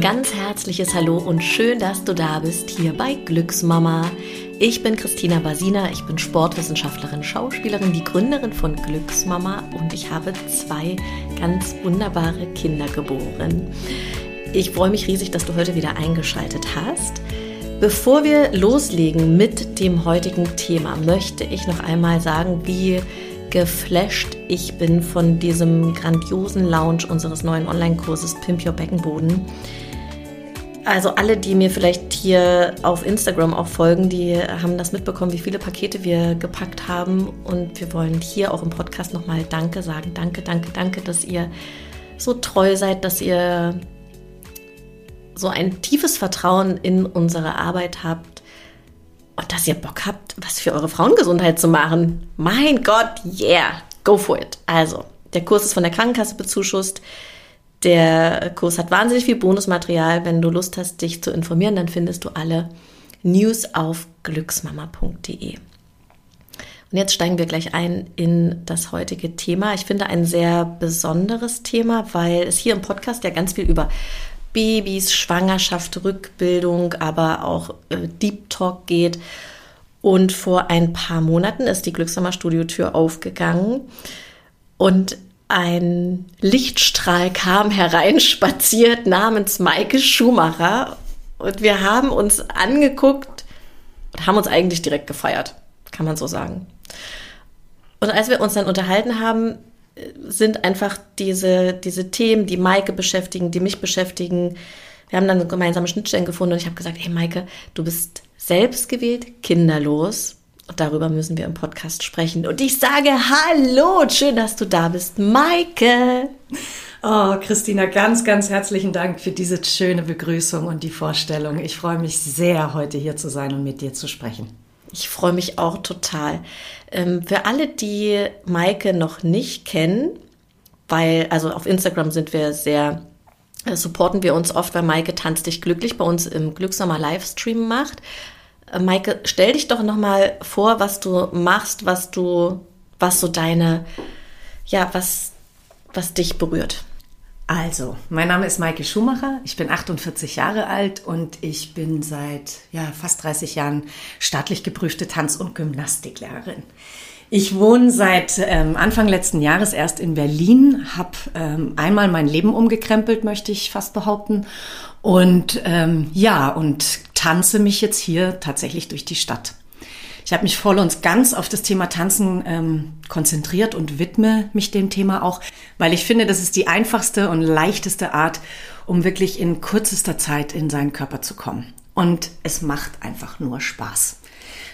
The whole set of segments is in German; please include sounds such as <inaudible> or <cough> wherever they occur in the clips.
Ganz herzliches Hallo und schön, dass du da bist hier bei Glücksmama. Ich bin Christina Basina, ich bin Sportwissenschaftlerin, Schauspielerin, die Gründerin von Glücksmama und ich habe zwei ganz wunderbare Kinder geboren. Ich freue mich riesig, dass du heute wieder eingeschaltet hast. Bevor wir loslegen mit dem heutigen Thema, möchte ich noch einmal sagen, wie geflasht ich bin von diesem grandiosen Launch unseres neuen Online-Kurses Pimp Your Beckenboden. Also alle, die mir vielleicht hier auf Instagram auch folgen, die haben das mitbekommen, wie viele Pakete wir gepackt haben. Und wir wollen hier auch im Podcast nochmal Danke sagen. Danke, danke, danke, dass ihr so treu seid, dass ihr so ein tiefes Vertrauen in unsere Arbeit habt und dass ihr Bock habt, was für eure Frauengesundheit zu machen. Mein Gott, yeah, go for it. Also, der Kurs ist von der Krankenkasse bezuschusst. Der Kurs hat wahnsinnig viel Bonusmaterial. Wenn du Lust hast, dich zu informieren, dann findest du alle News auf glücksmama.de. Und jetzt steigen wir gleich ein in das heutige Thema. Ich finde ein sehr besonderes Thema, weil es hier im Podcast ja ganz viel über Babys, Schwangerschaft, Rückbildung, aber auch äh, Deep Talk geht. Und vor ein paar Monaten ist die Glücksamer Studiotür aufgegangen und ein Lichtstrahl kam hereinspaziert namens Maike Schumacher. Und wir haben uns angeguckt und haben uns eigentlich direkt gefeiert, kann man so sagen. Und als wir uns dann unterhalten haben, sind einfach diese, diese Themen, die Maike beschäftigen, die mich beschäftigen. Wir haben dann gemeinsame Schnittstellen gefunden und ich habe gesagt, hey Maike, du bist selbstgewählt kinderlos. Und darüber müssen wir im Podcast sprechen. Und ich sage Hallo, schön, dass du da bist, Maike. Oh, Christina, ganz, ganz herzlichen Dank für diese schöne Begrüßung und die Vorstellung. Ich freue mich sehr, heute hier zu sein und mit dir zu sprechen. Ich freue mich auch total. Ähm, für alle, die Maike noch nicht kennen, weil, also auf Instagram sind wir sehr, äh, supporten wir uns oft, weil Maike Tanz dich glücklich bei uns im Glücksnummer Livestream macht. Maike, stell dich doch nochmal vor, was du machst, was du, was so deine, ja, was, was dich berührt. Also, mein Name ist Maike Schumacher, ich bin 48 Jahre alt und ich bin seit ja, fast 30 Jahren staatlich geprüfte Tanz- und Gymnastiklehrerin. Ich wohne seit ähm, Anfang letzten Jahres erst in Berlin, habe ähm, einmal mein Leben umgekrempelt, möchte ich fast behaupten. Und ähm, ja, und tanze mich jetzt hier tatsächlich durch die Stadt. Ich habe mich voll und ganz auf das Thema Tanzen ähm, konzentriert und widme mich dem Thema auch, weil ich finde, das ist die einfachste und leichteste Art, um wirklich in kürzester Zeit in seinen Körper zu kommen. Und es macht einfach nur Spaß.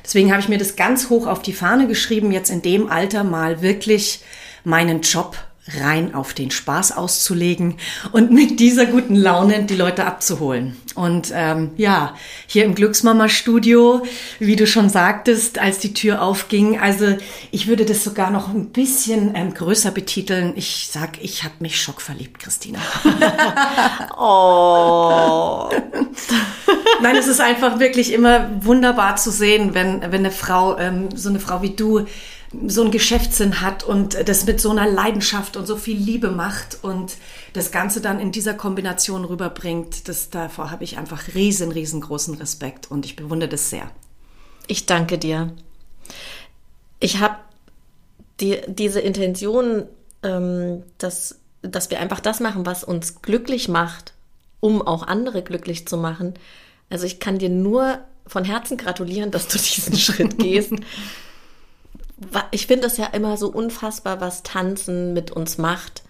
Deswegen habe ich mir das ganz hoch auf die Fahne geschrieben, jetzt in dem Alter mal wirklich meinen Job rein auf den Spaß auszulegen und mit dieser guten Laune die Leute abzuholen. Und ähm, ja, hier im Glücksmama-Studio, wie du schon sagtest, als die Tür aufging, also ich würde das sogar noch ein bisschen ähm, größer betiteln. Ich sag, ich habe mich schockverliebt, Christina. <laughs> oh. Nein, es ist einfach wirklich immer wunderbar zu sehen, wenn, wenn eine Frau, ähm, so eine Frau wie du, so ein Geschäftssinn hat und das mit so einer Leidenschaft und so viel Liebe macht und das Ganze dann in dieser Kombination rüberbringt, das, davor habe ich einfach riesen, riesengroßen Respekt und ich bewundere das sehr. Ich danke dir. Ich habe die, diese Intention, ähm, dass, dass wir einfach das machen, was uns glücklich macht, um auch andere glücklich zu machen. Also ich kann dir nur von Herzen gratulieren, dass du diesen <laughs> Schritt gehst ich finde es ja immer so unfassbar, was Tanzen mit uns macht.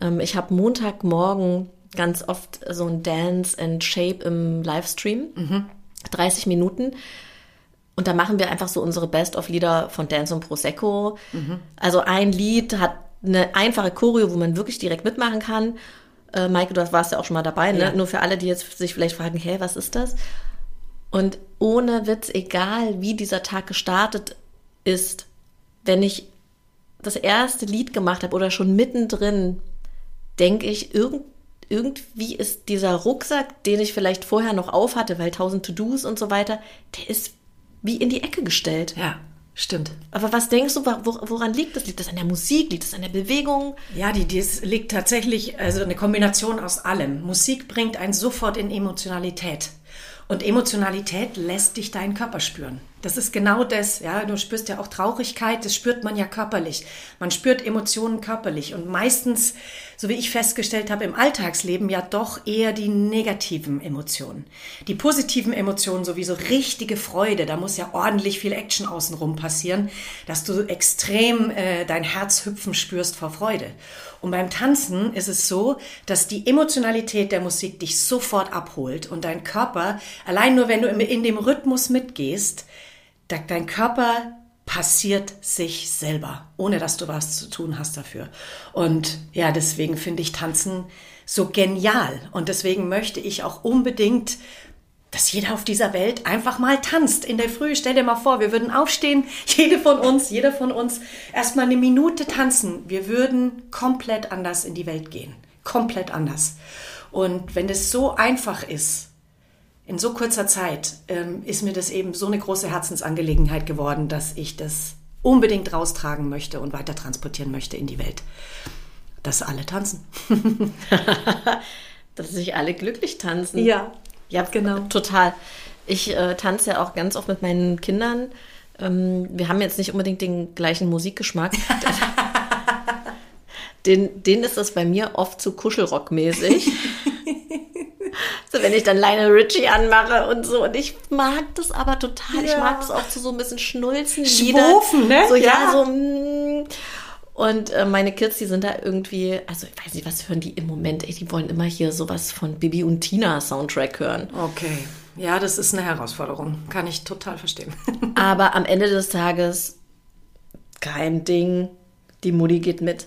Ähm, ich habe Montagmorgen ganz oft so ein Dance and Shape im Livestream, mhm. 30 Minuten. Und da machen wir einfach so unsere Best-of-Lieder von Dance und Prosecco. Mhm. Also ein Lied hat eine einfache Choreo, wo man wirklich direkt mitmachen kann. Äh, Maike, du warst ja auch schon mal dabei, ne? Ja. Nur für alle, die jetzt sich vielleicht fragen, hä, was ist das? Und ohne Witz, egal wie dieser Tag gestartet ist, wenn ich das erste Lied gemacht habe oder schon mittendrin, denke ich, irgend, irgendwie ist dieser Rucksack, den ich vielleicht vorher noch auf hatte, weil tausend To-Dos und so weiter, der ist wie in die Ecke gestellt. Ja. Stimmt. Aber was denkst du, woran liegt das? Liegt das an der Musik? Liegt das an der Bewegung? Ja, die, das liegt tatsächlich, also eine Kombination aus allem. Musik bringt einen sofort in Emotionalität. Und Emotionalität lässt dich deinen Körper spüren. Das ist genau das, ja. Du spürst ja auch Traurigkeit, das spürt man ja körperlich. Man spürt Emotionen körperlich und meistens, so wie ich festgestellt habe, im Alltagsleben ja doch eher die negativen Emotionen. Die positiven Emotionen, sowieso richtige Freude, da muss ja ordentlich viel Action außenrum passieren, dass du extrem äh, dein Herz hüpfen spürst vor Freude. Und beim Tanzen ist es so, dass die Emotionalität der Musik dich sofort abholt und dein Körper, allein nur wenn du in dem Rhythmus mitgehst, dein Körper passiert sich selber, ohne dass du was zu tun hast dafür. Und ja, deswegen finde ich Tanzen so genial. Und deswegen möchte ich auch unbedingt dass jeder auf dieser Welt einfach mal tanzt in der Früh. Stell dir mal vor, wir würden aufstehen, <laughs> jede von uns, jeder von uns erstmal eine Minute tanzen. Wir würden komplett anders in die Welt gehen. Komplett anders. Und wenn es so einfach ist, in so kurzer Zeit, ähm, ist mir das eben so eine große Herzensangelegenheit geworden, dass ich das unbedingt raustragen möchte und weiter transportieren möchte in die Welt. Dass alle tanzen. <laughs> dass sich alle glücklich tanzen. Ja, ja, genau. Total. Ich äh, tanze ja auch ganz oft mit meinen Kindern. Ähm, wir haben jetzt nicht unbedingt den gleichen Musikgeschmack. <laughs> den, denen ist das bei mir oft zu Kuschelrock-mäßig. <laughs> so, wenn ich dann Lionel Richie anmache und so. Und ich mag das aber total. Ja. Ich mag das auch zu so ein bisschen Schnulzen. Schwufen, ne? So, ja, ja so. Mm. Und äh, meine Kids, die sind da irgendwie, also ich weiß nicht, was hören die im Moment? Ey, die wollen immer hier sowas von Bibi und Tina Soundtrack hören. Okay. Ja, das ist eine Herausforderung. Kann ich total verstehen. <laughs> Aber am Ende des Tages kein Ding. Die Mutti geht mit.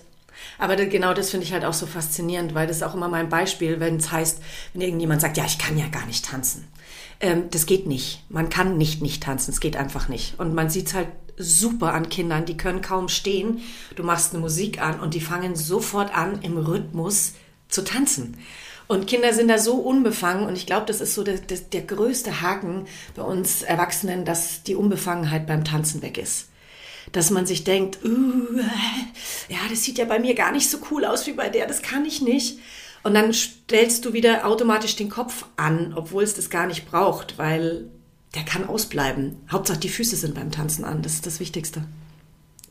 Aber genau das finde ich halt auch so faszinierend, weil das ist auch immer mein Beispiel, wenn es heißt, wenn irgendjemand sagt, ja, ich kann ja gar nicht tanzen. Ähm, das geht nicht. Man kann nicht nicht tanzen. Es geht einfach nicht. Und man sieht es halt super an Kindern, die können kaum stehen. Du machst eine Musik an und die fangen sofort an, im Rhythmus zu tanzen. Und Kinder sind da so unbefangen und ich glaube, das ist so der, der, der, größte Haken bei uns Erwachsenen, dass die Unbefangenheit beim Tanzen weg ist. Dass man sich denkt, uh, ja, das sieht ja bei mir gar nicht so cool aus wie bei der, das kann ich nicht. Und dann stellst du wieder automatisch den Kopf an, obwohl es das gar nicht braucht, weil der kann ausbleiben. Hauptsache die Füße sind beim Tanzen an, das ist das Wichtigste.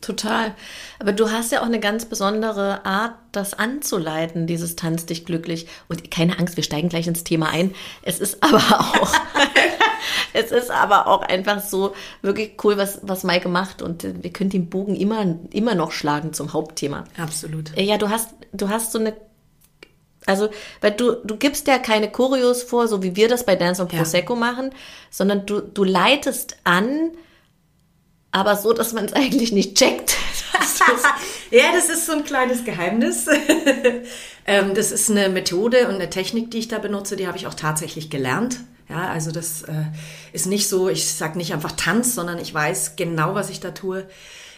Total. Aber du hast ja auch eine ganz besondere Art, das anzuleiten, dieses Tanz dich glücklich. Und keine Angst, wir steigen gleich ins Thema ein. Es ist aber auch, <laughs> <laughs> <laughs> <laughs> es ist aber auch einfach so wirklich cool, was, was Maike macht. Und wir können den Bogen immer, immer noch schlagen zum Hauptthema. Absolut. Ja, du hast, du hast so eine also, weil du, du gibst ja keine Choreos vor, so wie wir das bei Dance und Prosecco ja. machen, sondern du, du leitest an, aber so, dass man es <laughs> eigentlich nicht checkt. <laughs> ja, das ist so ein kleines Geheimnis. Ähm, das ist eine Methode und eine Technik, die ich da benutze, die habe ich auch tatsächlich gelernt. Ja, also das äh, ist nicht so, ich sage nicht einfach Tanz, sondern ich weiß genau, was ich da tue.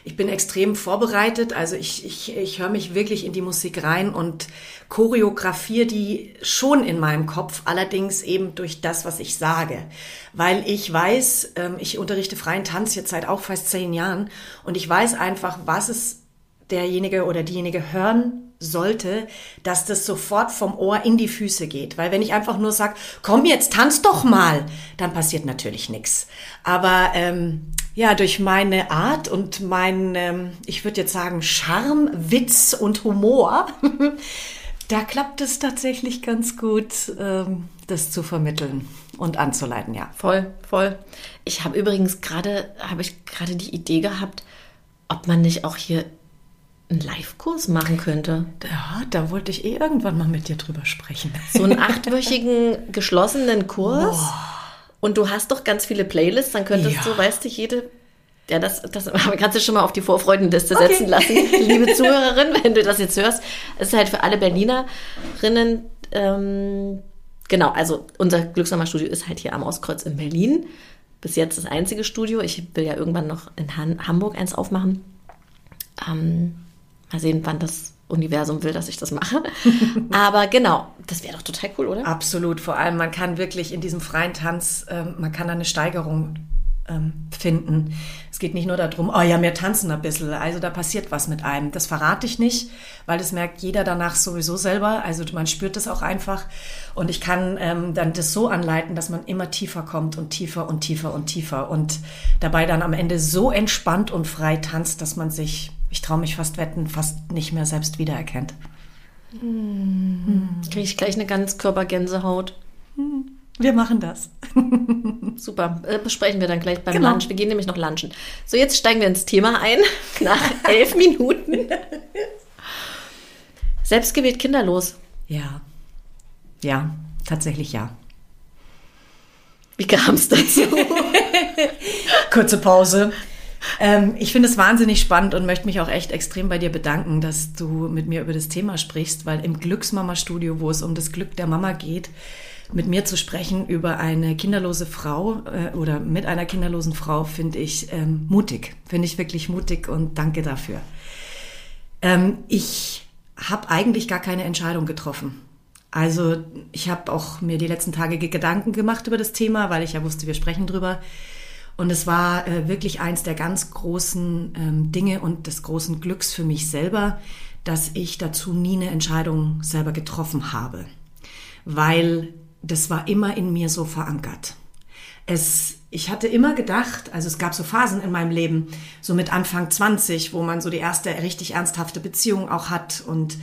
Ich bin extrem vorbereitet, also ich, ich, ich höre mich wirklich in die Musik rein und choreografiere die schon in meinem Kopf, allerdings eben durch das, was ich sage. Weil ich weiß, ähm, ich unterrichte freien Tanz jetzt seit auch fast zehn Jahren und ich weiß einfach, was es derjenige oder diejenige hören sollte, dass das sofort vom Ohr in die Füße geht. Weil wenn ich einfach nur sage, komm jetzt, tanz doch mal, dann passiert natürlich nichts. Aber ähm, ja, durch meine Art und mein, ähm, ich würde jetzt sagen, Charme, Witz und Humor, <laughs> da klappt es tatsächlich ganz gut, ähm, das zu vermitteln und anzuleiten, ja. Voll, voll. Ich habe übrigens gerade, habe ich gerade die Idee gehabt, ob man nicht auch hier einen Live-Kurs machen könnte. Ja, da wollte ich eh irgendwann mal mit dir drüber sprechen. So einen achtwöchigen geschlossenen Kurs. Boah. Und du hast doch ganz viele Playlists, dann könntest ja. du, weißt du, jede ja, das, das <laughs> kannst du schon mal auf die Vorfreudenliste okay. setzen lassen, liebe Zuhörerin, wenn du das jetzt hörst. Es ist halt für alle Berlinerinnen, ähm, genau, also unser Glücksnummer-Studio ist halt hier am Ostkreuz in Berlin. Bis jetzt das einzige Studio. Ich will ja irgendwann noch in Han Hamburg eins aufmachen. Ähm, Mal sehen, wann das Universum will, dass ich das mache. <laughs> Aber genau, das wäre doch total cool, oder? Absolut. Vor allem, man kann wirklich in diesem freien Tanz, äh, man kann da eine Steigerung ähm, finden. Es geht nicht nur darum, oh ja, wir tanzen ein bisschen, also da passiert was mit einem. Das verrate ich nicht, weil das merkt jeder danach sowieso selber. Also man spürt das auch einfach. Und ich kann ähm, dann das so anleiten, dass man immer tiefer kommt und tiefer und tiefer und tiefer und dabei dann am Ende so entspannt und frei tanzt, dass man sich, ich traue mich fast wetten, fast nicht mehr selbst wiedererkennt. Hm. Kriege ich gleich eine ganz Körpergänsehaut. Hm. Wir machen das. <laughs> Super. Äh, besprechen wir dann gleich beim genau. Lunch. Wir gehen nämlich noch lunchen. So, jetzt steigen wir ins Thema ein. <laughs> Nach elf Minuten. <laughs> Selbstgewählt kinderlos. Ja. Ja, tatsächlich ja. Wie kam es dazu? Kurze Pause. Ähm, ich finde es wahnsinnig spannend und möchte mich auch echt extrem bei dir bedanken, dass du mit mir über das Thema sprichst, weil im Glücksmama-Studio, wo es um das Glück der Mama geht, mit mir zu sprechen über eine kinderlose Frau äh, oder mit einer kinderlosen Frau finde ich ähm, mutig, finde ich wirklich mutig und danke dafür. Ähm, ich habe eigentlich gar keine Entscheidung getroffen. Also ich habe auch mir die letzten Tage Gedanken gemacht über das Thema, weil ich ja wusste, wir sprechen drüber. Und es war äh, wirklich eins der ganz großen ähm, Dinge und des großen Glücks für mich selber, dass ich dazu nie eine Entscheidung selber getroffen habe. Weil das war immer in mir so verankert. Es, ich hatte immer gedacht, also es gab so Phasen in meinem Leben, so mit Anfang 20, wo man so die erste richtig ernsthafte Beziehung auch hat und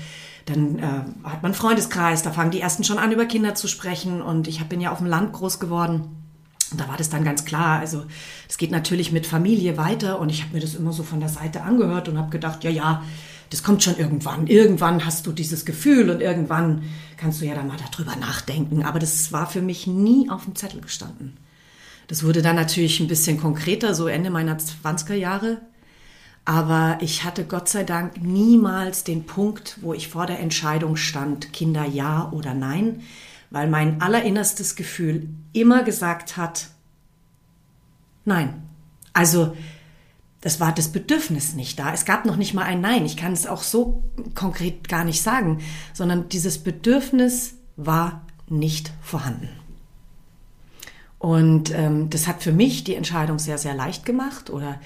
dann äh, hat man Freundeskreis, da fangen die ersten schon an, über Kinder zu sprechen und ich bin ja auf dem Land groß geworden. Und da war das dann ganz klar, also es geht natürlich mit Familie weiter und ich habe mir das immer so von der Seite angehört und habe gedacht, ja, ja, das kommt schon irgendwann. Irgendwann hast du dieses Gefühl und irgendwann kannst du ja dann mal darüber nachdenken. Aber das war für mich nie auf dem Zettel gestanden. Das wurde dann natürlich ein bisschen konkreter, so Ende meiner 20er Jahre. Aber ich hatte Gott sei Dank niemals den Punkt, wo ich vor der Entscheidung stand, Kinder ja oder nein, weil mein allerinnerstes Gefühl immer gesagt hat, nein. Also das war das Bedürfnis nicht da. Es gab noch nicht mal ein Nein. Ich kann es auch so konkret gar nicht sagen, sondern dieses Bedürfnis war nicht vorhanden. Und ähm, das hat für mich die Entscheidung sehr, sehr leicht gemacht oder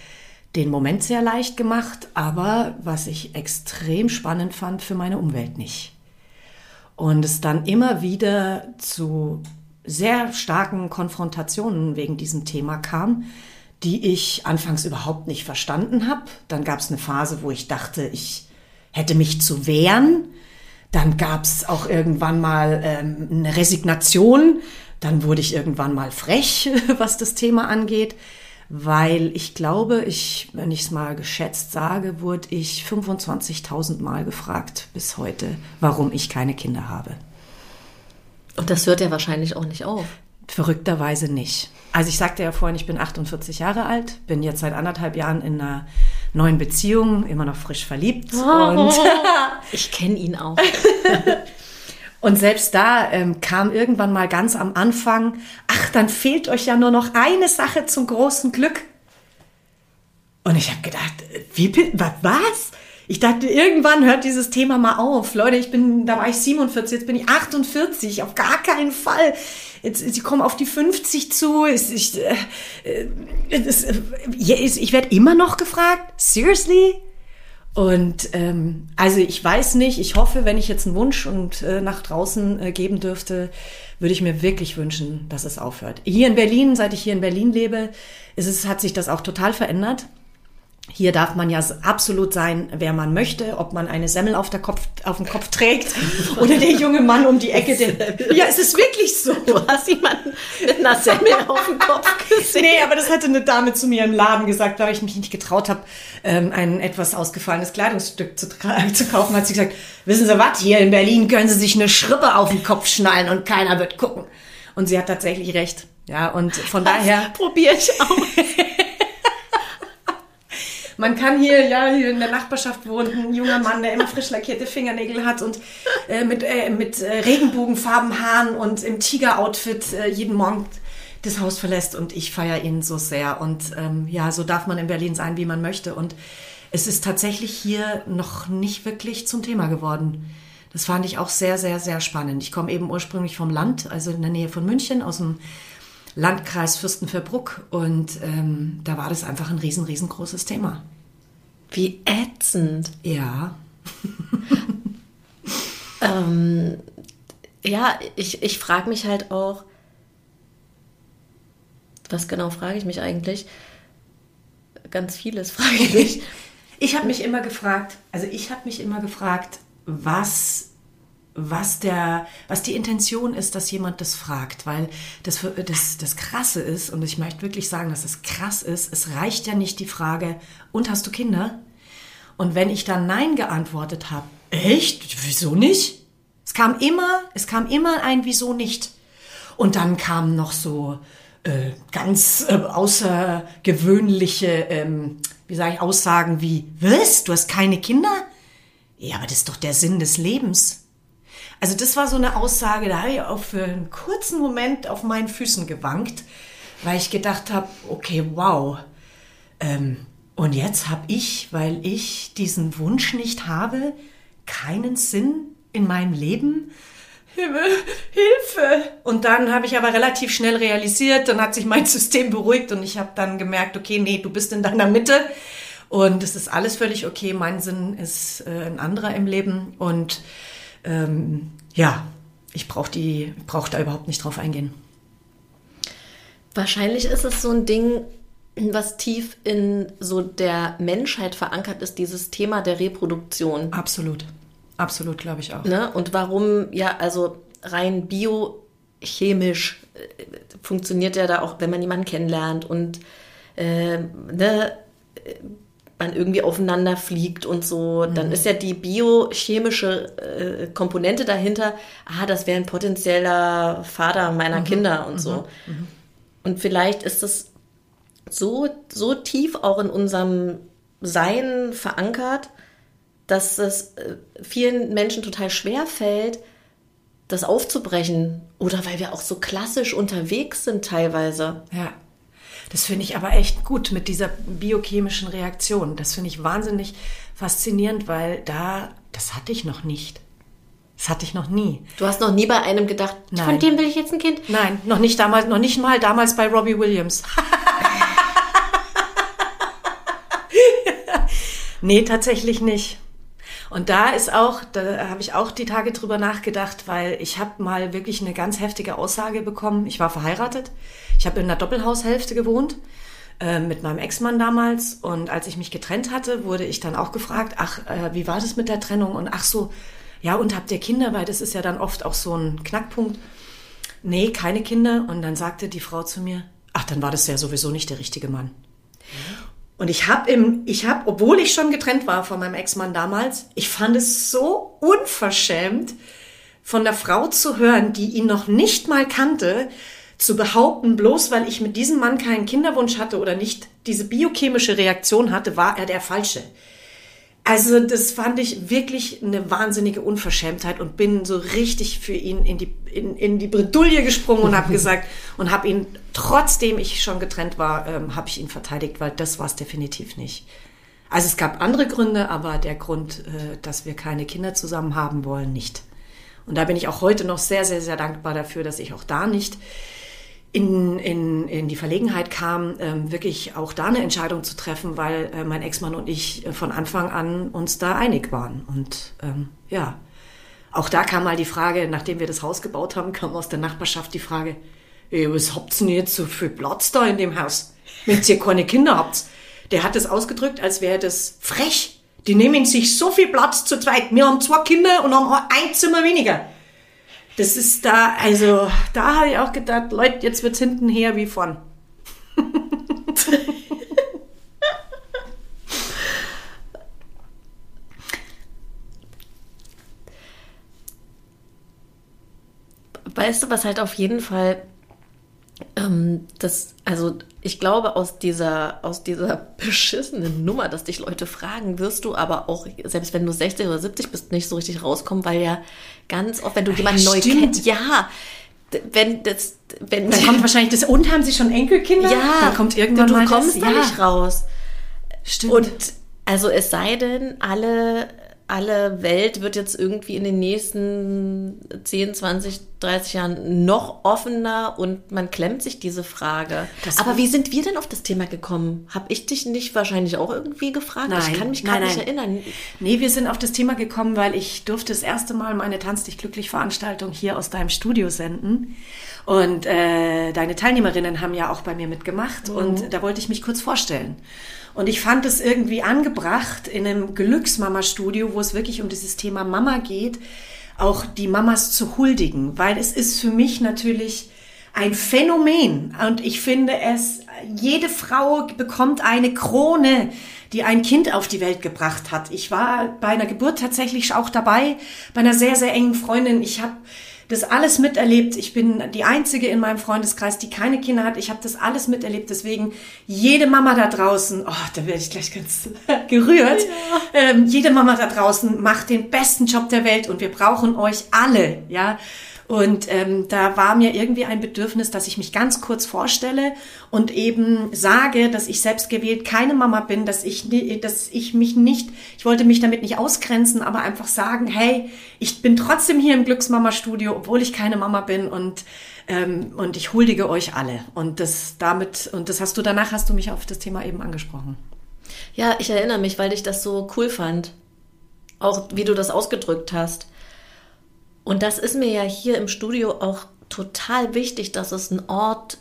den Moment sehr leicht gemacht, aber was ich extrem spannend fand für meine Umwelt nicht. Und es dann immer wieder zu sehr starken Konfrontationen wegen diesem Thema kam, die ich anfangs überhaupt nicht verstanden habe. Dann gab es eine Phase, wo ich dachte, ich hätte mich zu wehren. Dann gab es auch irgendwann mal ähm, eine Resignation. Dann wurde ich irgendwann mal frech, <laughs> was das Thema angeht, weil ich glaube, ich, wenn ich es mal geschätzt sage, wurde ich 25.000 Mal gefragt bis heute, warum ich keine Kinder habe. Und das hört ja wahrscheinlich auch nicht auf. Verrückterweise nicht. Also ich sagte ja vorhin, ich bin 48 Jahre alt, bin jetzt seit anderthalb Jahren in einer neuen Beziehung, immer noch frisch verliebt. Oh, und ich kenne ihn auch. <laughs> und selbst da ähm, kam irgendwann mal ganz am Anfang, ach, dann fehlt euch ja nur noch eine Sache zum großen Glück. Und ich habe gedacht, wie, was? Ich dachte, irgendwann hört dieses Thema mal auf. Leute, ich bin, da war ich 47, jetzt bin ich 48, auf gar keinen Fall. Jetzt, sie kommen auf die 50 zu. Ich, ich, äh, äh, ich werde immer noch gefragt. Seriously? Und ähm, also ich weiß nicht, ich hoffe, wenn ich jetzt einen Wunsch und äh, nach draußen äh, geben dürfte, würde ich mir wirklich wünschen, dass es aufhört. Hier in Berlin, seit ich hier in Berlin lebe, ist es, hat sich das auch total verändert. Hier darf man ja absolut sein, wer man möchte, ob man eine Semmel auf, der Kopf, auf dem Kopf trägt <laughs> oder der junge Mann um die Ecke. Der, ja, es ist wirklich so. Du hast jemanden mit einer Semmel auf dem Kopf gesehen. Nee, aber das hatte eine Dame zu mir im Laden gesagt, weil ich mich nicht getraut habe, ähm, ein etwas ausgefallenes Kleidungsstück zu, <laughs> zu kaufen. Hat sie gesagt, wissen Sie was, hier in Berlin können Sie sich eine Schrippe auf den Kopf schnallen und keiner wird gucken. Und sie hat tatsächlich recht. Ja, und von das daher... Probiere ich auch. <laughs> Man kann hier, ja, hier in der Nachbarschaft wohnt ein junger Mann, der immer frisch lackierte Fingernägel hat und äh, mit, äh, mit äh, Regenbogenfarben Haaren und im Tiger-Outfit äh, jeden Morgen das Haus verlässt und ich feiere ihn so sehr. Und ähm, ja, so darf man in Berlin sein, wie man möchte. Und es ist tatsächlich hier noch nicht wirklich zum Thema geworden. Das fand ich auch sehr, sehr, sehr spannend. Ich komme eben ursprünglich vom Land, also in der Nähe von München, aus dem Landkreis Fürstenfeldbruck und ähm, da war das einfach ein riesen, riesengroßes Thema. Wie ätzend. Ja. <laughs> ähm, ja, ich, ich frage mich halt auch, was genau frage ich mich eigentlich? Ganz vieles <laughs> frage ich mich. Ich habe mich immer gefragt, also ich habe mich immer gefragt, was, was, der, was die Intention ist, dass jemand das fragt. Weil das, das, das Krasse ist, und ich möchte wirklich sagen, dass es das krass ist, es reicht ja nicht die Frage, und hast du Kinder? Und wenn ich dann Nein geantwortet habe, echt? Wieso nicht? Es kam immer, es kam immer ein Wieso nicht. Und dann kamen noch so äh, ganz äh, außergewöhnliche ähm, wie sage ich, Aussagen wie, was, du hast keine Kinder? Ja, aber das ist doch der Sinn des Lebens. Also das war so eine Aussage, da habe ich auch für einen kurzen Moment auf meinen Füßen gewankt, weil ich gedacht habe, okay, wow. Ähm, und jetzt habe ich, weil ich diesen Wunsch nicht habe, keinen Sinn in meinem Leben Hilfe! Und dann habe ich aber relativ schnell realisiert, dann hat sich mein <laughs> System beruhigt und ich habe dann gemerkt, okay, nee, du bist in deiner Mitte und es ist alles völlig okay. Mein Sinn ist äh, ein anderer im Leben und ähm, ja, ich brauche die, brauche da überhaupt nicht drauf eingehen. Wahrscheinlich ist es so ein Ding, was tief in so der Menschheit verankert ist, dieses Thema der Reproduktion. Absolut. Absolut, glaube ich auch. Ne? Und warum, ja, also rein biochemisch äh, funktioniert ja da auch, wenn man jemanden kennenlernt und äh, ne, man irgendwie aufeinander fliegt und so, mhm. dann ist ja die biochemische äh, Komponente dahinter, ah, das wäre ein potenzieller Vater meiner mhm. Kinder und mhm. so. Mhm. Und vielleicht ist es so, so tief auch in unserem Sein verankert, dass es äh, vielen Menschen total schwer fällt, das aufzubrechen. Oder weil wir auch so klassisch unterwegs sind teilweise. Ja. Das finde ich aber echt gut mit dieser biochemischen Reaktion. Das finde ich wahnsinnig faszinierend, weil da, das hatte ich noch nicht. Das hatte ich noch nie. Du hast noch nie bei einem gedacht, Nein. von dem will ich jetzt ein Kind? Nein, noch nicht damals, noch nicht mal damals bei Robbie Williams. <laughs> <laughs> nee, tatsächlich nicht. Und da ist auch, da habe ich auch die Tage drüber nachgedacht, weil ich habe mal wirklich eine ganz heftige Aussage bekommen. Ich war verheiratet. Ich habe in einer Doppelhaushälfte gewohnt äh, mit meinem Ex-Mann damals. Und als ich mich getrennt hatte, wurde ich dann auch gefragt, ach, äh, wie war das mit der Trennung? Und ach so, ja, und habt ihr Kinder? Weil das ist ja dann oft auch so ein Knackpunkt. Nee, keine Kinder. Und dann sagte die Frau zu mir, ach, dann war das ja sowieso nicht der richtige Mann. Und ich habe im, ich habe, obwohl ich schon getrennt war von meinem Ex-Mann damals, ich fand es so unverschämt, von der Frau zu hören, die ihn noch nicht mal kannte, zu behaupten, bloß weil ich mit diesem Mann keinen Kinderwunsch hatte oder nicht diese biochemische Reaktion hatte, war er der Falsche. Also das fand ich wirklich eine wahnsinnige Unverschämtheit und bin so richtig für ihn in die, in, in die Bredouille gesprungen und habe <laughs> gesagt und habe ihn, trotzdem ich schon getrennt war, ähm, habe ich ihn verteidigt, weil das war es definitiv nicht. Also es gab andere Gründe, aber der Grund, äh, dass wir keine Kinder zusammen haben wollen, nicht. Und da bin ich auch heute noch sehr, sehr, sehr dankbar dafür, dass ich auch da nicht in, in, in die Verlegenheit kam, ähm, wirklich auch da eine Entscheidung zu treffen, weil äh, mein Ex-Mann und ich äh, von Anfang an uns da einig waren. Und ähm, ja, auch da kam mal die Frage, nachdem wir das Haus gebaut haben, kam aus der Nachbarschaft die Frage, ey, was ihr jetzt so viel Platz da in dem Haus, wenn ihr keine Kinder habt? Der hat es ausgedrückt, als wäre das frech. Die nehmen sich so viel Platz zu zweit. Wir haben zwei Kinder und haben ein Zimmer weniger. Das ist da, also da habe ich auch gedacht, Leute, jetzt wird es hinten her wie vorn. weißt du, was halt auf jeden Fall ähm, das, also ich glaube, aus dieser, aus dieser beschissenen Nummer, dass dich Leute fragen, wirst du aber auch, selbst wenn du 60 oder 70 bist, nicht so richtig rauskommen, weil ja ganz oft, wenn du jemanden ja, neu kennst, ja, wenn das, wenn. Dann kommt wahrscheinlich das, und haben sie schon Enkelkinder? Ja. Dann kommt irgendwann du, du mal kommst das, da ja. nicht raus. Stimmt. Und, also es sei denn, alle alle Welt wird jetzt irgendwie in den nächsten 10, 20, 30 Jahren noch offener und man klemmt sich diese Frage. Das Aber wie sind wir denn auf das Thema gekommen? Habe ich dich nicht wahrscheinlich auch irgendwie gefragt? Nein, ich kann mich gar nicht erinnern. Nee, wir sind auf das Thema gekommen, weil ich durfte das erste Mal meine Tanz dich glücklich Veranstaltung hier aus deinem Studio senden. Und äh, deine Teilnehmerinnen haben ja auch bei mir mitgemacht mhm. und da wollte ich mich kurz vorstellen. Und ich fand es irgendwie angebracht in einem Glücksmama-Studio, wo es wirklich um dieses Thema Mama geht, auch die Mamas zu huldigen, weil es ist für mich natürlich ein Phänomen und ich finde es, jede Frau bekommt eine Krone, die ein Kind auf die Welt gebracht hat. Ich war bei einer Geburt tatsächlich auch dabei, bei einer sehr, sehr engen Freundin. Ich habe das alles miterlebt. Ich bin die Einzige in meinem Freundeskreis, die keine Kinder hat. Ich habe das alles miterlebt. Deswegen jede Mama da draußen, oh, da werde ich gleich ganz <laughs> gerührt. Ja. Ähm, jede Mama da draußen macht den besten Job der Welt und wir brauchen euch alle, ja. Und ähm, da war mir irgendwie ein Bedürfnis, dass ich mich ganz kurz vorstelle und eben sage, dass ich selbst gewählt keine Mama bin, dass ich, dass ich mich nicht, ich wollte mich damit nicht ausgrenzen, aber einfach sagen, hey, ich bin trotzdem hier im Glücksmama-Studio, obwohl ich keine Mama bin und ähm, und ich huldige euch alle. Und das damit und das hast du danach hast du mich auf das Thema eben angesprochen. Ja, ich erinnere mich, weil ich das so cool fand. Auch wie du das ausgedrückt hast. Und das ist mir ja hier im Studio auch total wichtig, dass es ein Ort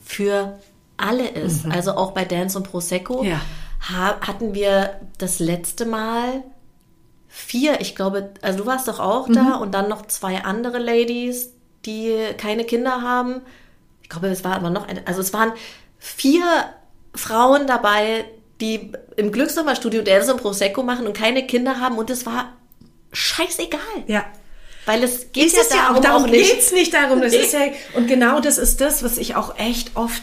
für alle ist. Mhm. Also auch bei Dance und Prosecco ja. hatten wir das letzte Mal vier, ich glaube, also du warst doch auch mhm. da und dann noch zwei andere Ladies, die keine Kinder haben. Ich glaube, es war aber noch eine, also es waren vier Frauen dabei, die im Glücksnummerstudio Dance und Prosecco machen und keine Kinder haben und es war scheißegal. Ja. Weil es geht ist ja, es darum, ja auch darum geht es nicht darum. Das nee. ist ja, und genau das ist das, was ich auch echt oft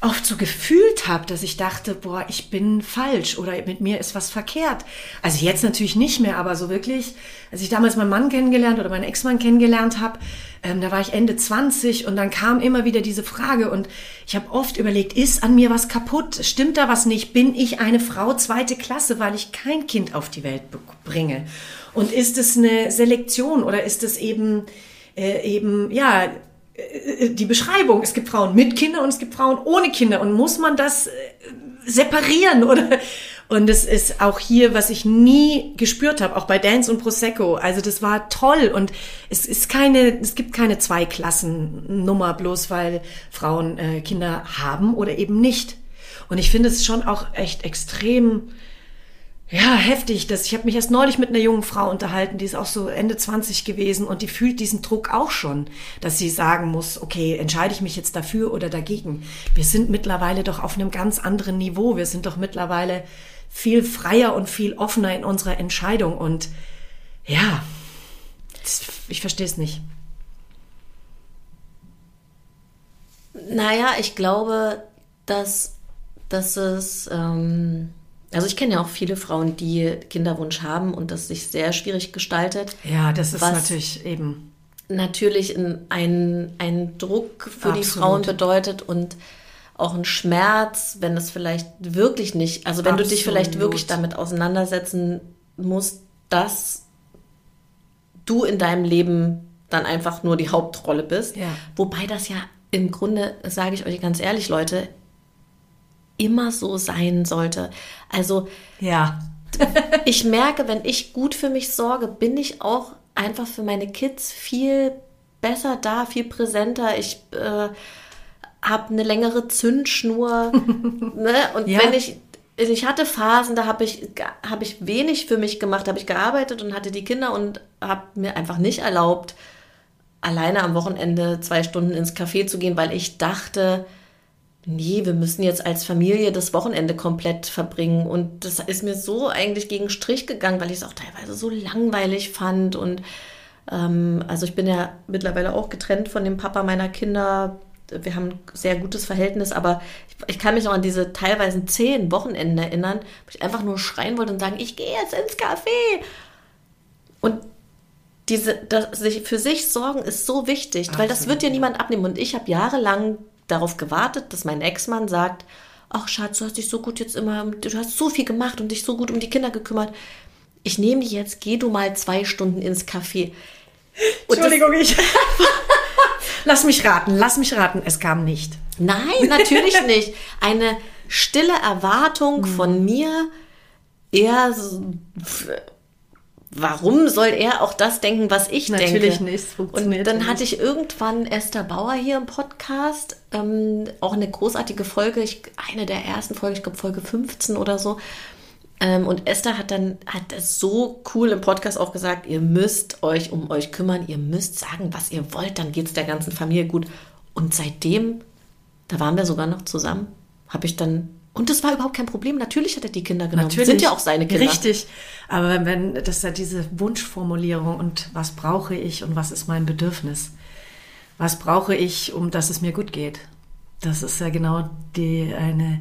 oft so gefühlt habe, dass ich dachte, boah, ich bin falsch oder mit mir ist was verkehrt. Also jetzt natürlich nicht mehr, aber so wirklich, als ich damals meinen Mann kennengelernt oder meinen Ex-Mann kennengelernt habe, ähm, da war ich Ende 20 und dann kam immer wieder diese Frage und ich habe oft überlegt, ist an mir was kaputt? Stimmt da was nicht? Bin ich eine Frau zweite Klasse, weil ich kein Kind auf die Welt bringe? Und ist es eine Selektion oder ist es eben, äh, eben, ja, äh, die Beschreibung, es gibt Frauen mit Kindern und es gibt Frauen ohne Kinder und muss man das äh, separieren <laughs> oder und es ist auch hier, was ich nie gespürt habe, auch bei Dance und Prosecco. Also das war toll und es ist keine, es gibt keine Zweiklassennummer bloß, weil Frauen äh, Kinder haben oder eben nicht. Und ich finde es schon auch echt extrem ja, heftig. Das, ich habe mich erst neulich mit einer jungen Frau unterhalten, die ist auch so Ende 20 gewesen und die fühlt diesen Druck auch schon, dass sie sagen muss, okay, entscheide ich mich jetzt dafür oder dagegen. Wir sind mittlerweile doch auf einem ganz anderen Niveau. Wir sind doch mittlerweile viel freier und viel offener in unserer Entscheidung. Und ja, ich verstehe es nicht. Naja, ich glaube, dass, dass es... Ähm also ich kenne ja auch viele Frauen, die Kinderwunsch haben und das sich sehr schwierig gestaltet. Ja, das ist natürlich eben. Natürlich ein, ein Druck für Absolut. die Frauen bedeutet und auch ein Schmerz, wenn es vielleicht wirklich nicht, also wenn Absolut. du dich vielleicht wirklich damit auseinandersetzen musst, dass du in deinem Leben dann einfach nur die Hauptrolle bist. Ja. Wobei das ja im Grunde, sage ich euch ganz ehrlich, Leute, immer so sein sollte. Also ja. <laughs> ich merke, wenn ich gut für mich sorge, bin ich auch einfach für meine Kids viel besser da, viel präsenter. Ich äh, habe eine längere Zündschnur. <laughs> ne? Und ja. wenn ich ich hatte Phasen, da habe ich, hab ich wenig für mich gemacht, habe ich gearbeitet und hatte die Kinder und habe mir einfach nicht erlaubt, alleine am Wochenende zwei Stunden ins Café zu gehen, weil ich dachte, nee, wir müssen jetzt als Familie das Wochenende komplett verbringen. Und das ist mir so eigentlich gegen Strich gegangen, weil ich es auch teilweise so langweilig fand. Und ähm, also ich bin ja mittlerweile auch getrennt von dem Papa meiner Kinder. Wir haben ein sehr gutes Verhältnis, aber ich, ich kann mich noch an diese teilweise zehn Wochenenden erinnern, wo ich einfach nur schreien wollte und sagen, ich gehe jetzt ins Café. Und diese, das, sich für sich sorgen ist so wichtig, Absolut. weil das wird dir niemand abnehmen. Und ich habe jahrelang darauf gewartet, dass mein Ex-Mann sagt, ach Schatz, du hast dich so gut jetzt immer, du hast so viel gemacht und dich so gut um die Kinder gekümmert. ich nehme die jetzt, geh du mal zwei Stunden ins Café. Und Entschuldigung, ich. <laughs> lass mich raten, lass mich raten, es kam nicht. Nein, natürlich <laughs> nicht. Eine stille Erwartung hm. von mir, er warum soll er auch das denken, was ich Natürlich denke? Natürlich nicht. Und dann hatte ich irgendwann Esther Bauer hier im Podcast, ähm, auch eine großartige Folge, ich, eine der ersten Folgen, ich glaube Folge 15 oder so. Ähm, und Esther hat dann hat das so cool im Podcast auch gesagt, ihr müsst euch um euch kümmern, ihr müsst sagen, was ihr wollt, dann geht es der ganzen Familie gut. Und seitdem, da waren wir sogar noch zusammen, habe ich dann und das war überhaupt kein Problem. Natürlich hat er die Kinder genommen. Natürlich. Sind ja auch seine Kinder. Richtig. Aber wenn, das ist ja diese Wunschformulierung und was brauche ich und was ist mein Bedürfnis? Was brauche ich, um dass es mir gut geht? Das ist ja genau die, eine,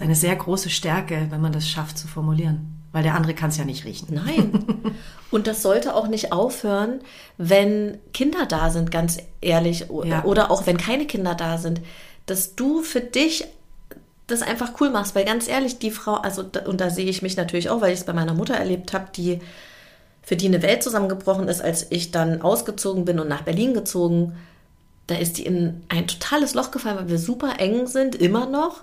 eine sehr große Stärke, wenn man das schafft zu formulieren. Weil der andere kann es ja nicht riechen. Nein. <laughs> Und das sollte auch nicht aufhören, wenn Kinder da sind, ganz ehrlich. Ja. Oder auch wenn keine Kinder da sind. Dass du für dich das einfach cool machst, weil ganz ehrlich, die Frau, also und da sehe ich mich natürlich auch, weil ich es bei meiner Mutter erlebt habe, die für die eine Welt zusammengebrochen ist, als ich dann ausgezogen bin und nach Berlin gezogen, da ist die in ein totales Loch gefallen, weil wir super eng sind, immer noch.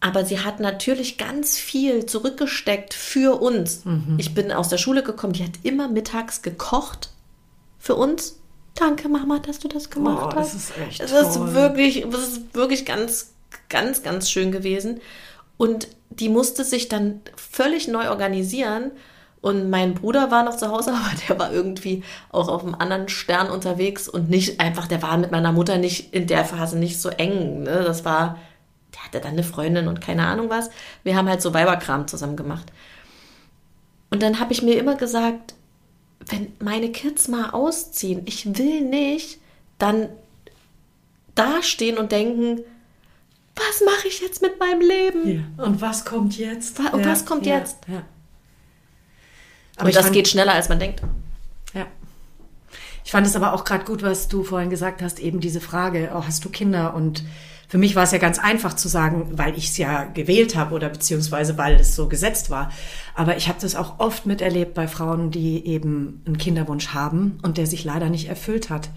Aber sie hat natürlich ganz viel zurückgesteckt für uns. Mhm. Ich bin aus der Schule gekommen, die hat immer mittags gekocht für uns. Danke, Mama, dass du das gemacht oh, hast. Das ist echt. Das ist wirklich, das ist wirklich ganz ganz, ganz schön gewesen. Und die musste sich dann völlig neu organisieren. Und mein Bruder war noch zu Hause, <laughs> aber der war irgendwie auch auf einem anderen Stern unterwegs und nicht einfach, der war mit meiner Mutter nicht in der Phase nicht so eng. Ne? Das war, der hatte dann eine Freundin und keine Ahnung was. Wir haben halt so Weiberkram zusammen gemacht. Und dann habe ich mir immer gesagt, wenn meine Kids mal ausziehen, ich will nicht dann dastehen und denken, was mache ich jetzt mit meinem Leben? Ja. Und was kommt jetzt? Und was kommt jetzt? Aber und das fand, geht schneller, als man denkt. Ja. Ich fand es aber auch gerade gut, was du vorhin gesagt hast, eben diese Frage, oh, hast du Kinder? Und für mich war es ja ganz einfach zu sagen, weil ich es ja gewählt habe oder beziehungsweise weil es so gesetzt war. Aber ich habe das auch oft miterlebt bei Frauen, die eben einen Kinderwunsch haben und der sich leider nicht erfüllt hat.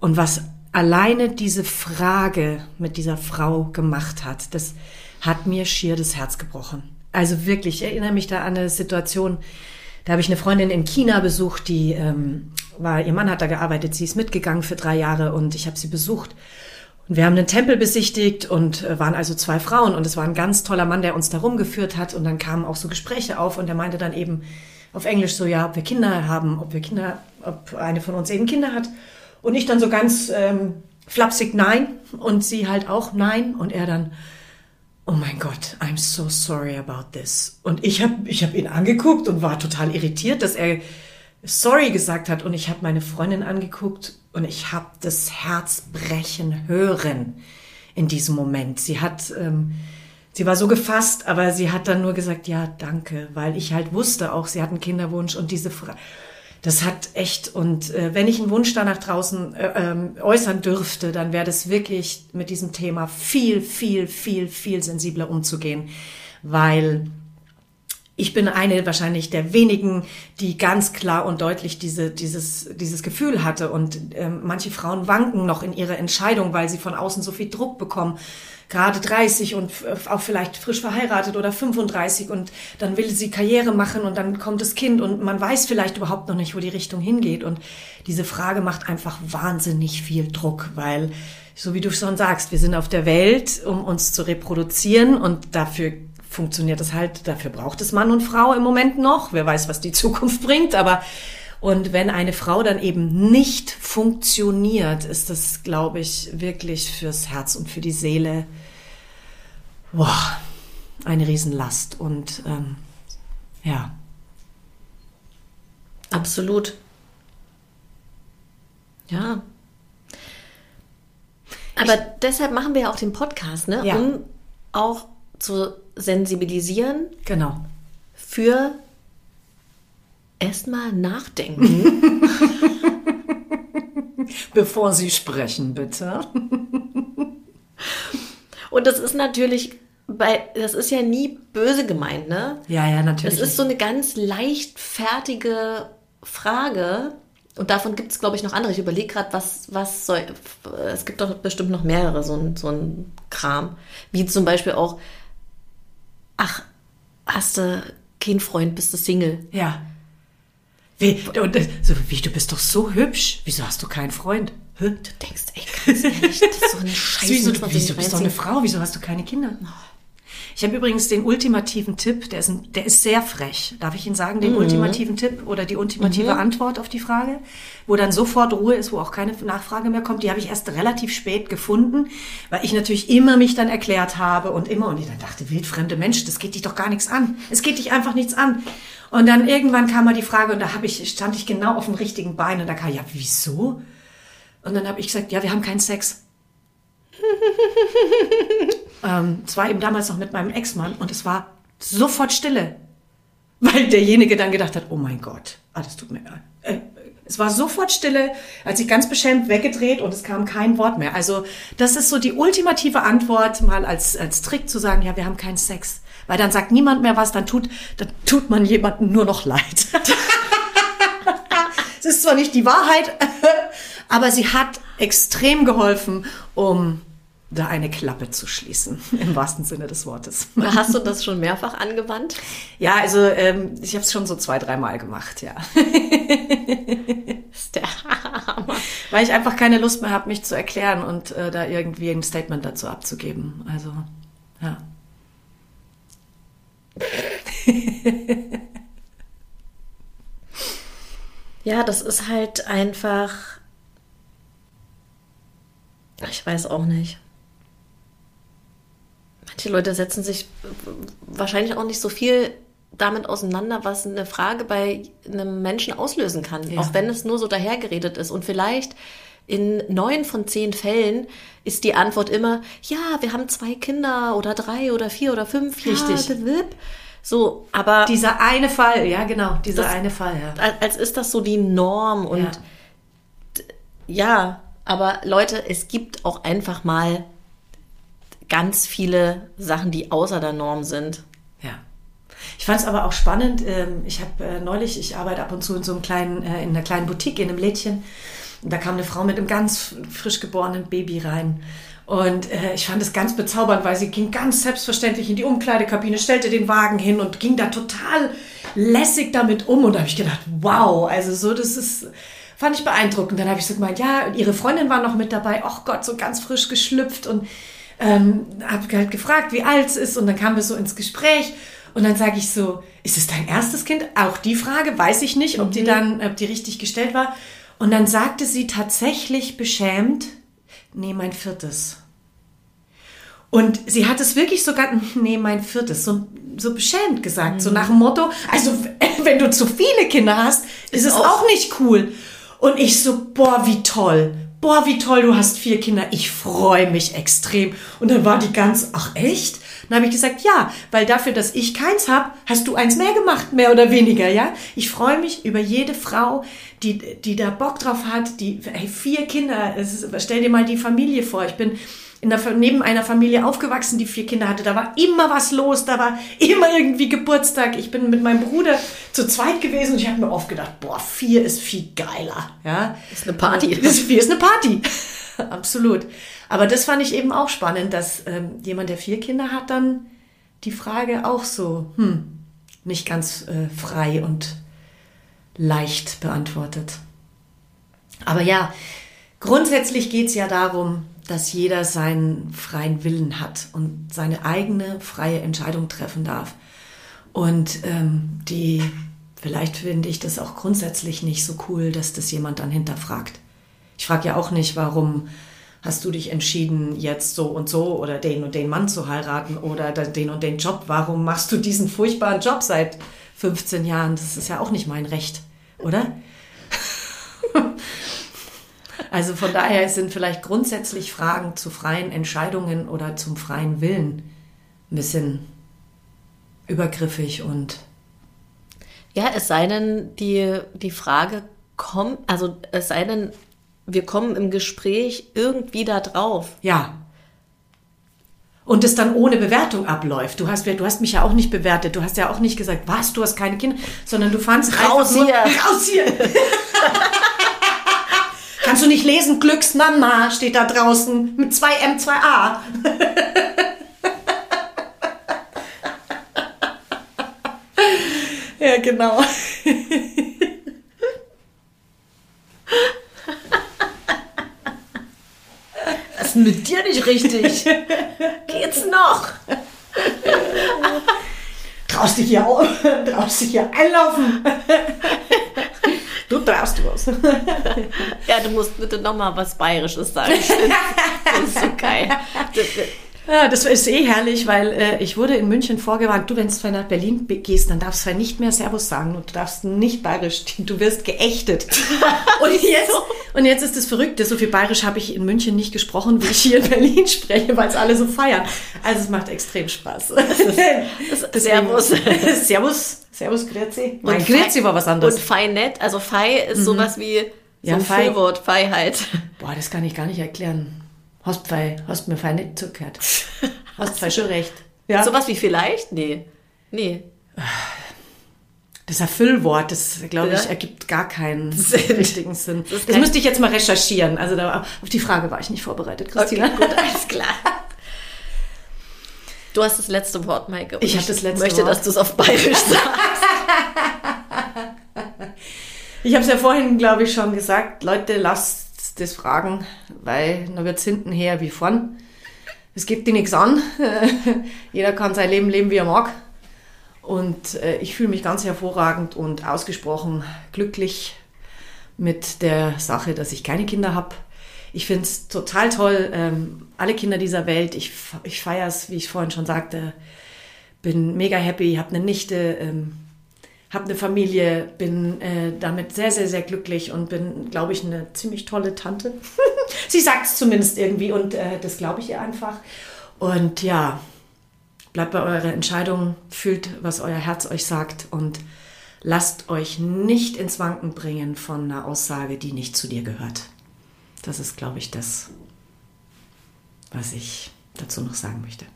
Und was alleine diese Frage mit dieser Frau gemacht hat, das hat mir schier das Herz gebrochen. Also wirklich, ich erinnere mich da an eine Situation, da habe ich eine Freundin in China besucht, die ähm, war, ihr Mann hat da gearbeitet, sie ist mitgegangen für drei Jahre und ich habe sie besucht. Und wir haben einen Tempel besichtigt und äh, waren also zwei Frauen und es war ein ganz toller Mann, der uns da rumgeführt hat und dann kamen auch so Gespräche auf und er meinte dann eben auf Englisch so, ja, ob wir Kinder haben, ob wir Kinder, ob eine von uns eben Kinder hat. Und ich dann so ganz ähm, flapsig nein und sie halt auch nein und er dann, oh mein Gott, I'm so sorry about this. Und ich habe ich hab ihn angeguckt und war total irritiert, dass er sorry gesagt hat und ich habe meine Freundin angeguckt und ich habe das Herz brechen hören in diesem Moment. Sie hat, ähm, sie war so gefasst, aber sie hat dann nur gesagt, ja, danke, weil ich halt wusste auch, sie hat einen Kinderwunsch und diese Frage das hat echt, und äh, wenn ich einen Wunsch da nach draußen äh, ähm, äußern dürfte, dann wäre das wirklich mit diesem Thema viel, viel, viel, viel sensibler umzugehen, weil ich bin eine wahrscheinlich der wenigen, die ganz klar und deutlich diese, dieses, dieses Gefühl hatte. Und ähm, manche Frauen wanken noch in ihrer Entscheidung, weil sie von außen so viel Druck bekommen gerade 30 und auch vielleicht frisch verheiratet oder 35 und dann will sie Karriere machen und dann kommt das Kind und man weiß vielleicht überhaupt noch nicht, wo die Richtung hingeht. Und diese Frage macht einfach wahnsinnig viel Druck, weil, so wie du schon sagst, wir sind auf der Welt, um uns zu reproduzieren und dafür funktioniert es halt, dafür braucht es Mann und Frau im Moment noch. Wer weiß, was die Zukunft bringt, aber und wenn eine Frau dann eben nicht funktioniert, ist das, glaube ich, wirklich fürs Herz und für die Seele boah, eine Riesenlast. Und ähm, ja. Absolut. Ja. Aber ich, deshalb machen wir ja auch den Podcast, ne? Ja. Um auch zu sensibilisieren. Genau. Für erstmal nachdenken. <laughs> Bevor Sie sprechen, bitte. Und das ist natürlich bei, das ist ja nie böse gemeint, ne? Ja, ja, natürlich. Das ist so eine ganz leichtfertige Frage. Und davon gibt es, glaube ich, noch andere. Ich überlege gerade, was, was soll. Es gibt doch bestimmt noch mehrere, so ein, so ein Kram. Wie zum Beispiel auch, ach, hast du keinen Freund, bist du Single? Ja. Wie, und, äh, so, wie, du bist doch so hübsch. Wieso hast du keinen Freund? Hä? Du denkst, ey, ganz ehrlich, das ist so eine <laughs> Scheiße. Wieso, du, wieso bist doch eine Frau? Wieso hast du keine Kinder? Ich habe übrigens den ultimativen Tipp, der ist, ein, der ist sehr frech. Darf ich Ihnen sagen, den Mhm. ultimativen Tipp oder die ultimative Antwort auf die Frage, wo dann sofort Ruhe ist, wo auch keine Nachfrage mehr kommt. Die habe ich erst relativ spät gefunden, weil ich natürlich immer mich dann erklärt habe und immer und ich dann dachte, wildfremde Mensch, das geht dich doch gar nichts an. Es geht dich einfach nichts an. Und dann irgendwann kam mal die Frage und da habe ich, stand ich genau auf dem richtigen Bein und da kam, ja, wieso? Und dann habe ich gesagt, ja, wir haben keinen Sex. <laughs> ähm, es war eben damals noch mit meinem Ex-Mann und es war sofort Stille. Weil derjenige dann gedacht hat, oh mein Gott, ah, das tut mir leid. Äh, es war sofort Stille, als sich ganz beschämt weggedreht und es kam kein Wort mehr. Also das ist so die ultimative Antwort, mal als, als Trick zu sagen, ja, wir haben keinen Sex. Weil dann sagt niemand mehr was, dann tut, dann tut man jemandem nur noch leid. <laughs> Es ist zwar nicht die Wahrheit, aber sie hat extrem geholfen, um da eine Klappe zu schließen, <laughs> im wahrsten Sinne des Wortes. Hast du das schon mehrfach angewandt? Ja, also ähm, ich habe es schon so zwei, dreimal gemacht, ja. Ist der Hammer. Weil ich einfach keine Lust mehr habe, mich zu erklären und äh, da irgendwie ein Statement dazu abzugeben. Also, ja. Ja, das ist halt einfach. Ich weiß auch nicht. Manche Leute setzen sich wahrscheinlich auch nicht so viel damit auseinander, was eine Frage bei einem Menschen auslösen kann. Ja. Auch wenn es nur so dahergeredet ist. Und vielleicht in neun von zehn Fällen ist die Antwort immer, ja, wir haben zwei Kinder oder drei oder vier oder fünf. Ja, Richtig. So, aber Dieser eine Fall, ja genau, dieser Das- eine Fall, ja. als- ist das so die Norm und Ja. ja, aber Leute, es gibt auch einfach mal ganz viele Sachen, die außer der Norm sind. Ja. Ich fand es aber auch spannend. ähm, Ich habe äh, neulich, ich arbeite ab und zu in so einem kleinen, äh, in einer kleinen Boutique in einem Lädchen. Da kam eine Frau mit einem ganz frisch geborenen Baby rein. Und äh, ich fand es ganz bezaubernd, weil sie ging ganz selbstverständlich in die Umkleidekabine, stellte den Wagen hin und ging da total lässig damit um. Und da habe ich gedacht, wow, also so, das ist, fand ich beeindruckend. Dann habe ich so gemeint, ja, und ihre Freundin war noch mit dabei. Ach Gott, so ganz frisch geschlüpft und ähm, habe halt gefragt, wie alt es ist. Und dann kamen wir so ins Gespräch. Und dann sage ich so, ist es dein erstes Kind? Auch die Frage weiß ich nicht, ob die dann, ob die richtig gestellt war. Und dann sagte sie tatsächlich beschämt, nee, mein viertes. Und sie hat es wirklich sogar, <laughs> nee, mein viertes, so, so beschämt gesagt, so nach dem Motto, also <laughs> wenn du zu viele Kinder hast, ist, es auch- auch nicht cool. Und ich so, boah, wie toll. Boah, wie toll, du hast vier Kinder. Ich freue mich extrem. Und dann war die ganz, ach echt? Dann habe ich gesagt, ja, weil dafür, dass ich keins habe, hast du eins mehr gemacht, mehr oder weniger, ja? Ich freue mich über jede Frau, die, die da Bock drauf hat, die, hey, vier Kinder, ist, stell dir mal die Familie vor. Ich bin in der, neben einer Familie aufgewachsen, die vier Kinder hatte. Da war immer was los, da war immer irgendwie Geburtstag. Ich bin mit meinem Bruder zu zweit gewesen und ich habe mir oft gedacht, boah, vier ist viel geiler. Ja? Ist eine Party. <laughs> Das vier ist eine Party. <laughs> Absolut. Aber das fand ich eben auch spannend, dass ähm, jemand, der vier Kinder hat, dann die Frage auch so, hm, nicht ganz äh, frei und leicht beantwortet. Aber ja, grundsätzlich geht es ja darum, dass jeder seinen freien Willen hat und seine eigene freie Entscheidung treffen darf. Und ähm, die, vielleicht finde ich das auch grundsätzlich nicht so cool, dass das jemand dann hinterfragt. Ich frage ja auch nicht, warum hast du dich entschieden, jetzt so und so oder den und den Mann zu heiraten oder den und den Job. Warum machst du diesen furchtbaren Job seit 15 Jahren? Das ist ja auch nicht mein Recht, oder? Also von daher sind vielleicht grundsätzlich Fragen zu freien Entscheidungen oder zum freien Willen ein bisschen übergriffig und Ja, es sei denn, die, die Frage kommt, also es sei denn, wir kommen im Gespräch irgendwie da drauf. ja. und es dann ohne Bewertung abläuft. Du hast, du hast mich ja auch nicht bewertet. Du hast ja auch nicht gesagt, was, du hast keine Kinder, sondern du fandst raus nur, hier. <laughs> raus hier. <laughs> Kannst du nicht lesen? Glücksmama steht da draußen mit zwei M, zwei A. <laughs> ja, genau. Was ist mit dir nicht richtig? Geht's noch? Traust dich hier, auf, <laughs> traust dich hier einlaufen. Du traust was. <laughs> Ja, du musst bitte nochmal was Bayerisches sagen. <laughs> Das ist so geil. Das- Ja, das ist eh herrlich, weil äh, ich wurde in München vorgewarnt, du, wenn du nach Berlin be- gehst, dann darfst du nicht mehr Servus sagen und du darfst nicht bayerisch, du wirst geächtet. <laughs> Und jetzt, und jetzt ist das Verrückte, so viel bayerisch habe ich in München nicht gesprochen, wie ich hier in Berlin spreche, weil es alle so feiern. Also es macht extrem Spaß. <laughs> Servus. <laughs> Servus, Servus, Grüezi. Und Grüezi war was anderes. Und Fei nett, also Fei ist sowas wie so Ja, ein Fei. Feiheit. Boah, das kann ich gar nicht erklären. Hast, fei, hast mir fein nicht zugehört. Hast fei schon recht. Ja. Sowas wie vielleicht? Nee. Nee. Das ist ein Füllwort, das glaube ich Ja. ergibt gar keinen Sinn. richtigen Sinn. Das, kein- müsste ich jetzt mal recherchieren. Also da, auf die Frage war ich nicht vorbereitet, Christina. Okay, gut, alles klar. Du hast das letzte Wort, Maike. Ich hab das letzte möchte, Wort. dass du es auf Bayerisch sagst. <laughs> Ich habe es ja vorhin, glaube ich, schon gesagt. Leute, lasst das fragen, weil dann wird es hinten her wie vorn. Es geht dir nichts an. <laughs> Jeder kann sein Leben leben, wie er mag. Und äh, ich fühle mich ganz hervorragend und ausgesprochen glücklich mit der Sache, dass ich keine Kinder habe. Ich finde es total toll, ähm, alle Kinder dieser Welt. Ich, ich feiere es, wie ich vorhin schon sagte. Bin mega happy, habe eine Nichte, ähm, habe eine Familie, bin äh, damit sehr, sehr, sehr glücklich und bin, glaube ich, eine ziemlich tolle Tante. <laughs> Sie sagt es zumindest irgendwie und äh, das glaube ich ihr einfach. Und ja, bleibt bei eurer Entscheidung, fühlt, was euer Herz euch sagt und lasst euch nicht ins Wanken bringen von einer Aussage, die nicht zu dir gehört. Das ist, glaube ich, das, was ich dazu noch sagen möchte.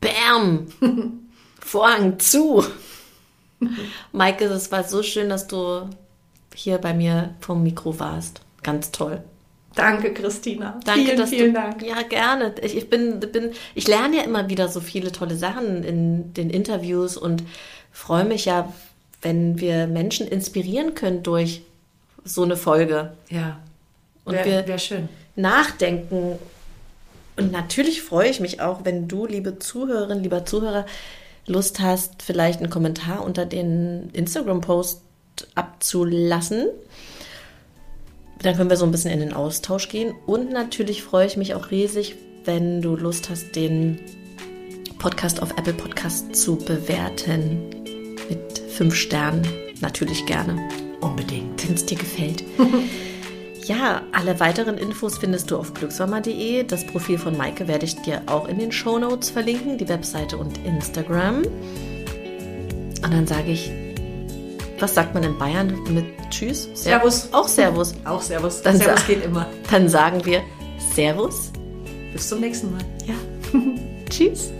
Bam! <laughs> Vorhang zu! <laughs> Maike, es war so schön, dass du hier bei mir vom Mikro warst. Ganz toll. Danke, Christina. Danke, vielen, dass vielen du, Dank. Ja, gerne. Ich, ich bin, bin, ich lerne ja immer wieder so viele tolle Sachen in den Interviews und freue mich ja, wenn wir Menschen inspirieren können durch so eine Folge. Ja, Und wäre wir wär schön. nachdenken. Und natürlich freue ich mich auch, wenn du, liebe Zuhörerin, lieber Zuhörer, Lust hast, vielleicht einen Kommentar unter den Instagram-Post abzulassen. Dann können wir so ein bisschen in den Austausch gehen. Und natürlich freue ich mich auch riesig, wenn du Lust hast, den Podcast auf Apple Podcast zu bewerten. Mit fünf Sternen. Natürlich gerne Unbedingt. wenn es dir gefällt. <laughs> ja, alle weiteren Infos findest du auf glücksmama.de. Das Profil von Maike werde ich dir auch in den Show Notes verlinken, die Webseite und Instagram. Und dann sage ich, was sagt man in Bayern mit Tschüss? Servus. Auch Servus. <laughs> Auch Servus. Dann Servus geht immer. Dann sagen wir Servus. Bis zum nächsten Mal. Ja. <laughs> Tschüss.